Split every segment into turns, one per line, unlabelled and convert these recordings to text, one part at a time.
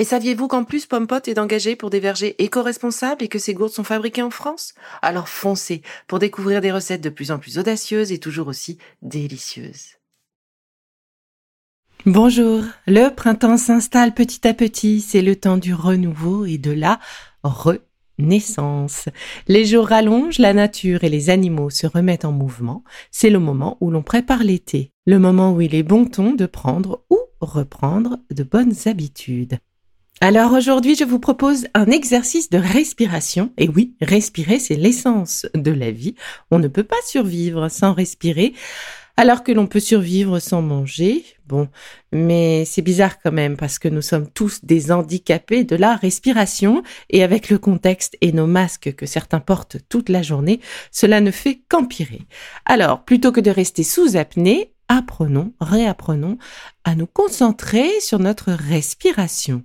Et saviez-vous qu'en plus Pompot est engagé pour des vergers éco-responsables et que ces gourdes sont fabriquées en France? Alors foncez pour découvrir des recettes de plus en plus audacieuses et toujours aussi délicieuses. Bonjour, le printemps s'installe petit à petit, c'est le temps du renouveau et de la renaissance. Les jours rallongent, la nature et les animaux se remettent en mouvement, c'est le moment où l'on prépare l'été, le moment où il est bon ton de prendre ou reprendre de bonnes habitudes. Alors aujourd'hui, je vous propose un exercice de respiration. Et oui, respirer, c'est l'essence de la vie. On ne peut pas survivre sans respirer, alors que l'on peut survivre sans manger. Bon, mais c'est bizarre quand même parce que nous sommes tous des handicapés de la respiration et avec le contexte et nos masques que certains portent toute la journée, cela ne fait qu'empirer. Alors, plutôt que de rester sous apnée, apprenons, réapprenons à nous concentrer sur notre respiration.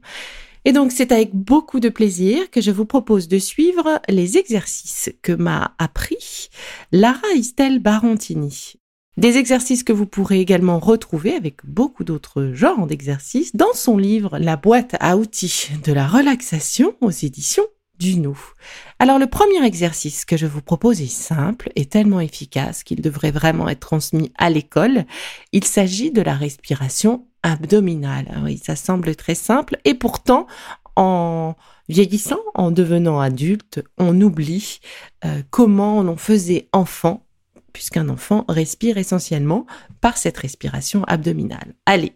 Et donc c'est avec beaucoup de plaisir que je vous propose de suivre les exercices que m'a appris Lara Estelle Barontini. Des exercices que vous pourrez également retrouver avec beaucoup d'autres genres d'exercices dans son livre La boîte à outils de la relaxation aux éditions du nous. Alors le premier exercice que je vous propose est simple et tellement efficace qu'il devrait vraiment être transmis à l'école. Il s'agit de la respiration abdominale. Ah oui, ça semble très simple et pourtant en vieillissant, en devenant adulte, on oublie euh, comment on faisait enfant puisqu'un enfant respire essentiellement par cette respiration abdominale. Allez,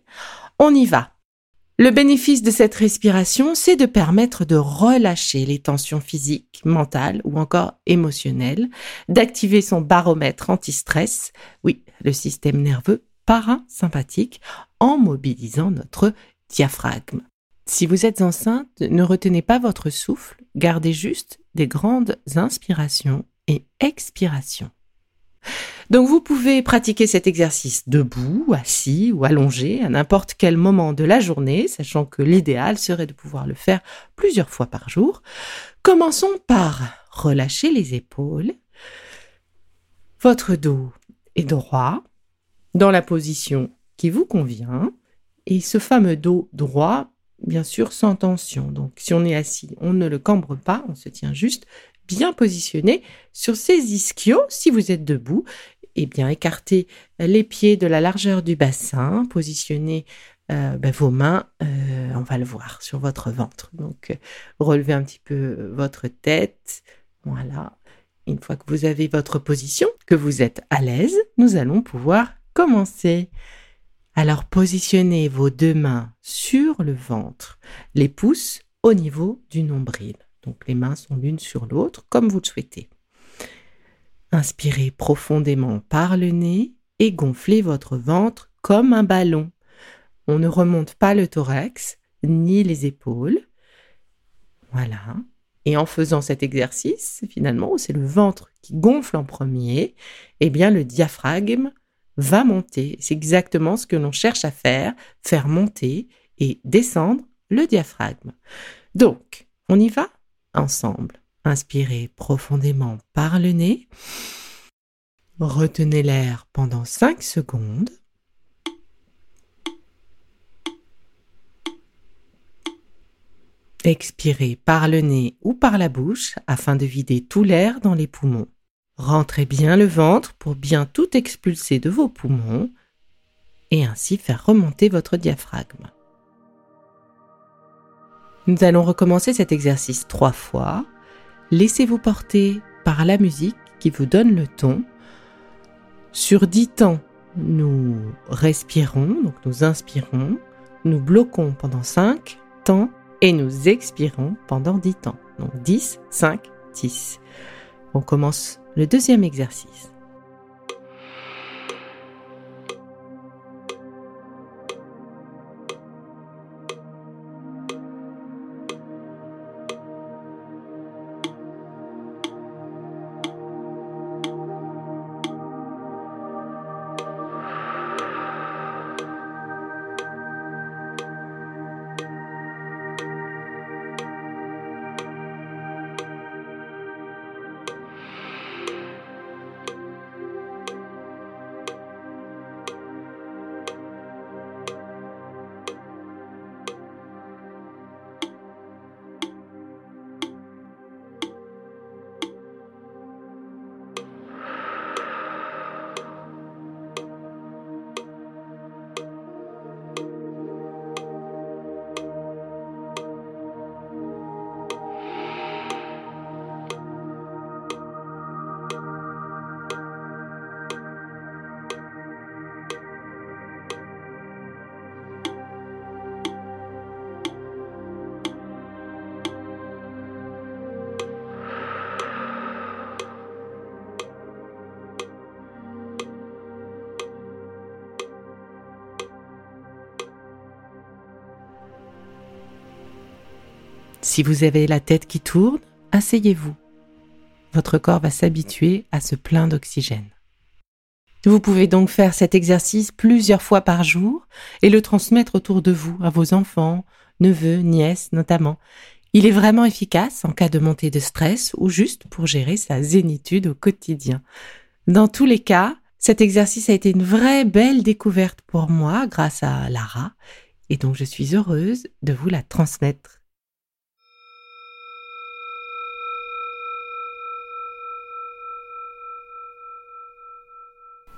on y va. Le bénéfice de cette respiration, c'est de permettre de relâcher les tensions physiques, mentales ou encore émotionnelles, d'activer son baromètre anti-stress, oui, le système nerveux parasympathique, en mobilisant notre diaphragme. Si vous êtes enceinte, ne retenez pas votre souffle, gardez juste des grandes inspirations et expirations. Donc vous pouvez pratiquer cet exercice debout, assis ou allongé à n'importe quel moment de la journée, sachant que l'idéal serait de pouvoir le faire plusieurs fois par jour. Commençons par relâcher les épaules. Votre dos est droit, dans la position qui vous convient, et ce fameux dos droit, bien sûr, sans tension. Donc si on est assis, on ne le cambre pas, on se tient juste bien positionné sur ses ischios si vous êtes debout eh bien, écartez les pieds de la largeur du bassin, positionnez euh, ben, vos mains, euh, on va le voir, sur votre ventre. Donc, euh, relevez un petit peu votre tête. Voilà. Une fois que vous avez votre position, que vous êtes à l'aise, nous allons pouvoir commencer. Alors, positionnez vos deux mains sur le ventre, les pouces au niveau du nombril. Donc, les mains sont l'une sur l'autre, comme vous le souhaitez. Inspirez profondément par le nez et gonflez votre ventre comme un ballon. On ne remonte pas le thorax ni les épaules. Voilà. Et en faisant cet exercice, finalement, c'est le ventre qui gonfle en premier, eh bien le diaphragme va monter. C'est exactement ce que l'on cherche à faire, faire monter et descendre le diaphragme. Donc, on y va? Ensemble. Inspirez profondément par le nez. Retenez l'air pendant 5 secondes. Expirez par le nez ou par la bouche afin de vider tout l'air dans les poumons. Rentrez bien le ventre pour bien tout expulser de vos poumons et ainsi faire remonter votre diaphragme. Nous allons recommencer cet exercice trois fois Laissez-vous porter par la musique qui vous donne le ton. Sur dix temps, nous respirons, donc nous inspirons, nous bloquons pendant 5 temps et nous expirons pendant 10 temps. Donc 10, 5, 10. On commence le deuxième exercice. Si vous avez la tête qui tourne, asseyez-vous. Votre corps va s'habituer à ce plein d'oxygène. Vous pouvez donc faire cet exercice plusieurs fois par jour et le transmettre autour de vous, à vos enfants, neveux, nièces notamment. Il est vraiment efficace en cas de montée de stress ou juste pour gérer sa zénitude au quotidien. Dans tous les cas, cet exercice a été une vraie belle découverte pour moi grâce à Lara et donc je suis heureuse de vous la transmettre.